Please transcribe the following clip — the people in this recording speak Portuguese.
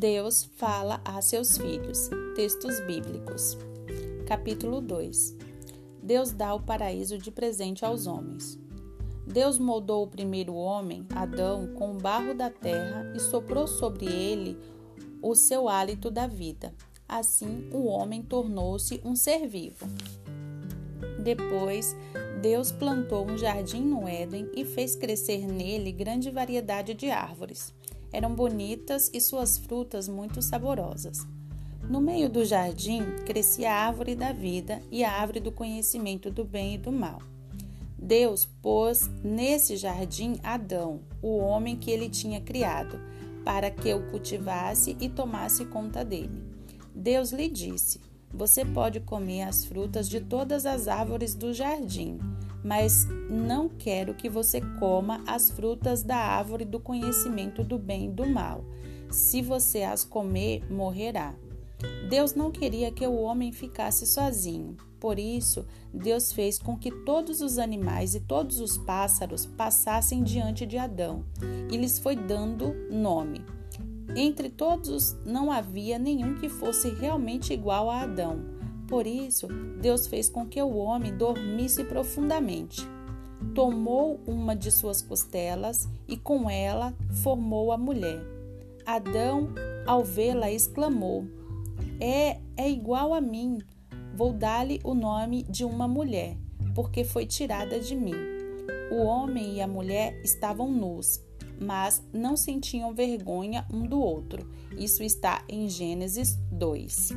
Deus fala a seus filhos. Textos bíblicos. Capítulo 2. Deus dá o paraíso de presente aos homens. Deus moldou o primeiro homem, Adão, com o barro da terra e soprou sobre ele o seu hálito da vida. Assim, o homem tornou-se um ser vivo. Depois, Deus plantou um jardim no Éden e fez crescer nele grande variedade de árvores eram bonitas e suas frutas muito saborosas. No meio do jardim crescia a árvore da vida e a árvore do conhecimento do bem e do mal. Deus pôs nesse jardim Adão, o homem que ele tinha criado, para que o cultivasse e tomasse conta dele. Deus lhe disse: Você pode comer as frutas de todas as árvores do jardim, mas não quero que você coma as frutas da árvore do conhecimento do bem e do mal. Se você as comer, morrerá. Deus não queria que o homem ficasse sozinho. Por isso, Deus fez com que todos os animais e todos os pássaros passassem diante de Adão e lhes foi dando nome. Entre todos não havia nenhum que fosse realmente igual a Adão por isso, Deus fez com que o homem dormisse profundamente. Tomou uma de suas costelas e com ela formou a mulher. Adão, ao vê-la, exclamou: É, é igual a mim. Vou dar-lhe o nome de uma mulher, porque foi tirada de mim. O homem e a mulher estavam nus, mas não sentiam vergonha um do outro. Isso está em Gênesis 2.